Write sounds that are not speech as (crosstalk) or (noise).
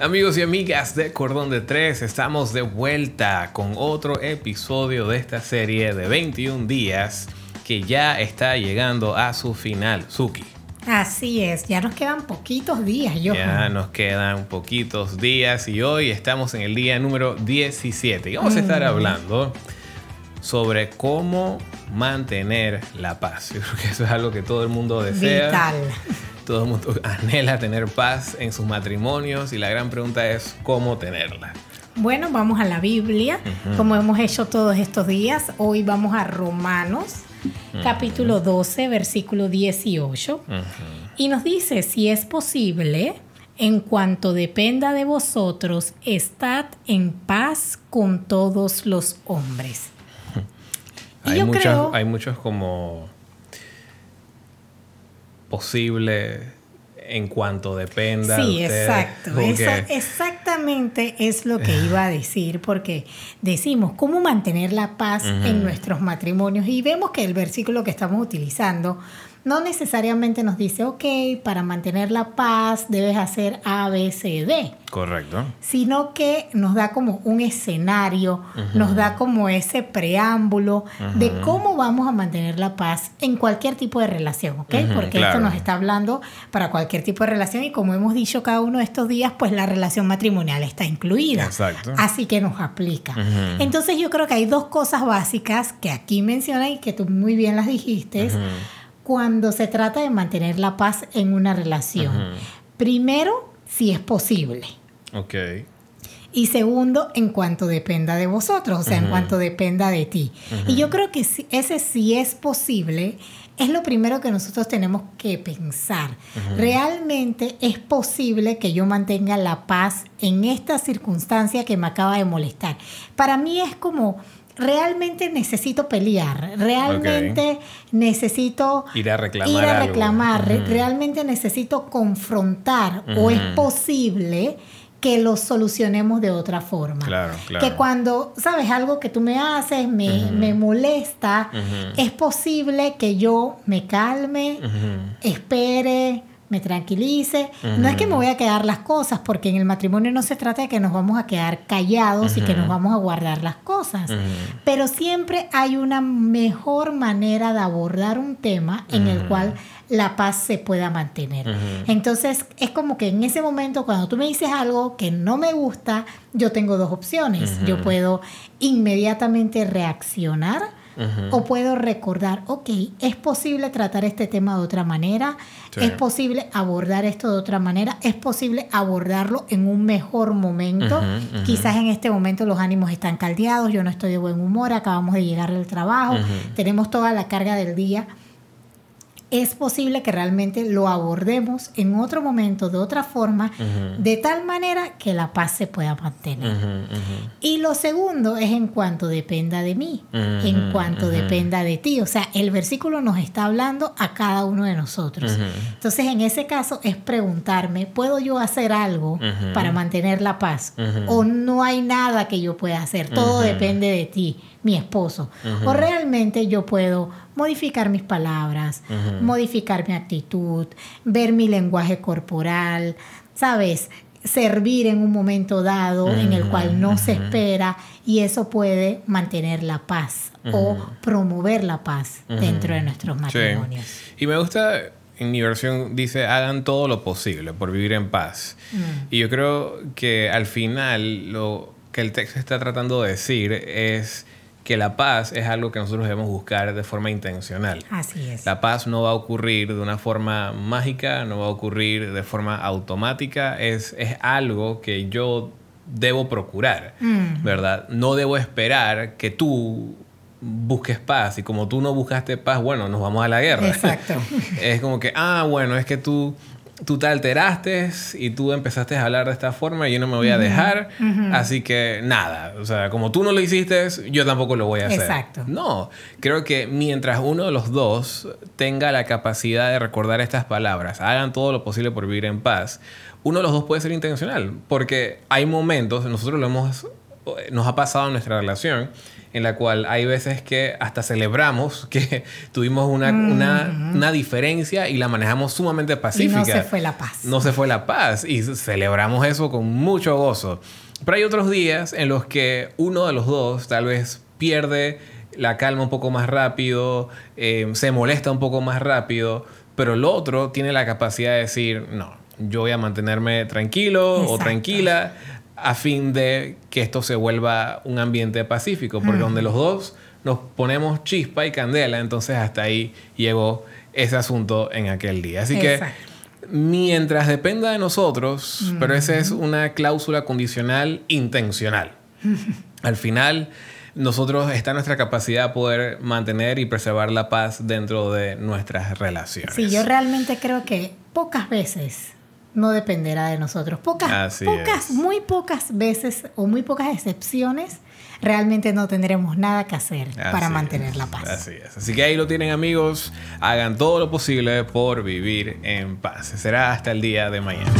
Amigos y amigas de Cordón de Tres, estamos de vuelta con otro episodio de esta serie de 21 días que ya está llegando a su final. Suki. Así es, ya nos quedan poquitos días, yo. Ya nos quedan poquitos días y hoy estamos en el día número 17 y vamos a estar mm. hablando sobre cómo mantener la paz. (laughs) Yo creo que eso es algo que todo el mundo desea. Vital. Todo el mundo (laughs) anhela tener paz en sus matrimonios y la gran pregunta es cómo tenerla. Bueno, vamos a la Biblia, como hemos hecho todos estos días. Hoy vamos a Romanos, capítulo 12, versículo 18. Y nos dice, si es posible, en cuanto dependa de vosotros, estad en paz con todos los hombres. hay, hay muchos como posible en cuanto dependa. Sí, exacto. Eso exactamente es lo que iba a decir, porque decimos cómo mantener la paz en nuestros matrimonios y vemos que el versículo que estamos utilizando no necesariamente nos dice, ok, para mantener la paz debes hacer A, B, C, D. Correcto. Sino que nos da como un escenario, nos da como ese preámbulo de cómo vamos a mantener la paz en cualquier tipo de relación, ¿ok? Porque esto nos está hablando para cualquier tipo de relación y como hemos dicho cada uno de estos días, pues la relación matrimonial está incluida. Exacto. Así que nos aplica. Entonces yo creo que hay dos cosas básicas que aquí menciona y que tú muy bien las dijiste cuando se trata de mantener la paz en una relación. Primero, si es posible. Ok. Y segundo, en cuanto dependa de vosotros, o sea, en cuanto dependa de ti. Y yo creo que ese sí es posible es lo primero que nosotros tenemos que pensar. ¿Realmente es posible que yo mantenga la paz en esta circunstancia que me acaba de molestar? Para mí es como realmente necesito pelear, realmente necesito ir a reclamar, ir a reclamar realmente necesito confrontar o es posible que lo solucionemos de otra forma. Claro, claro. Que cuando, sabes, algo que tú me haces me, me molesta, es posible que yo me calme, espere, me tranquilice. No es que me voy a quedar las cosas, porque en el matrimonio no se trata de que nos vamos a quedar callados y que nos vamos a guardar las cosas, pero siempre hay una mejor manera de abordar un tema en el cual la paz se pueda mantener. Entonces es como que en ese momento cuando tú me dices algo que no me gusta, yo tengo dos opciones. Yo puedo inmediatamente reaccionar o puedo recordar, ok, es posible tratar este tema de otra manera, es posible abordar esto de otra manera, es posible abordarlo en un mejor momento. Quizás en este momento los ánimos están caldeados, yo no estoy de buen humor, acabamos de llegar del trabajo, tenemos toda la carga del día es posible que realmente lo abordemos en otro momento, de otra forma, de tal manera que la paz se pueda mantener. Y lo segundo es en cuanto dependa de mí, en cuanto dependa de ti. O sea, el versículo nos está hablando a cada uno de nosotros. Entonces, en ese caso es preguntarme, ¿puedo yo hacer algo para mantener la paz? ¿O no hay nada que yo pueda hacer? Todo depende de ti mi esposo. O realmente yo puedo modificar mis palabras, modificar mi actitud, ver mi lenguaje corporal, ¿sabes? Servir en un momento dado en el cual no se espera y eso puede mantener la paz o promover la paz dentro de nuestros matrimonios. Y me gusta en mi versión dice, hagan todo lo posible por vivir en paz. Mm. Y yo creo que al final lo que el texto está tratando de decir es que la paz es algo que nosotros debemos buscar de forma intencional. Así es. La paz no va a ocurrir de una forma mágica, no va a ocurrir de forma automática, es, es algo que yo debo procurar, mm. ¿verdad? No debo esperar que tú busques paz y como tú no buscaste paz, bueno, nos vamos a la guerra. Exacto. (laughs) es como que, ah, bueno, es que tú tú te alteraste y tú empezaste a hablar de esta forma y yo no me voy a dejar. Así que nada, o sea, como tú no lo hiciste, yo tampoco lo voy a hacer. Exacto. No, creo que mientras uno de los dos tenga la capacidad de recordar estas palabras, hagan todo lo posible por vivir en paz, uno de los dos puede ser intencional, porque hay momentos, nosotros lo hemos nos ha pasado en nuestra relación, en la cual hay veces que hasta celebramos (laughs) que tuvimos una, una, una, diferencia y la manejamos sumamente pacífica. Y no se fue la paz. No se fue la paz y celebramos eso con mucho gozo. Pero hay otros días en los que uno de los dos tal vez pierde la calma un poco más rápido, eh, se molesta un poco más rápido, pero el otro tiene la capacidad de decir, no, yo voy a mantenerme tranquilo o tranquila a fin de que esto se vuelva un ambiente pacífico, porque donde los dos nos ponemos chispa y candela, entonces hasta ahí llegó ese asunto en aquel día. Así que mientras dependa de nosotros, pero esa es una cláusula condicional intencional. (laughs) Al final, nosotros está nuestra capacidad de poder mantener y preservar la paz dentro de nuestras relaciones. Sí, yo realmente creo que pocas veces no dependerá de nosotros. Pocas, pocas, muy pocas veces o muy pocas excepciones realmente no tendremos nada que hacer para mantener la paz. Así es. Así que ahí lo tienen amigos. Hagan todo lo posible por vivir en paz. Será hasta el día de mañana.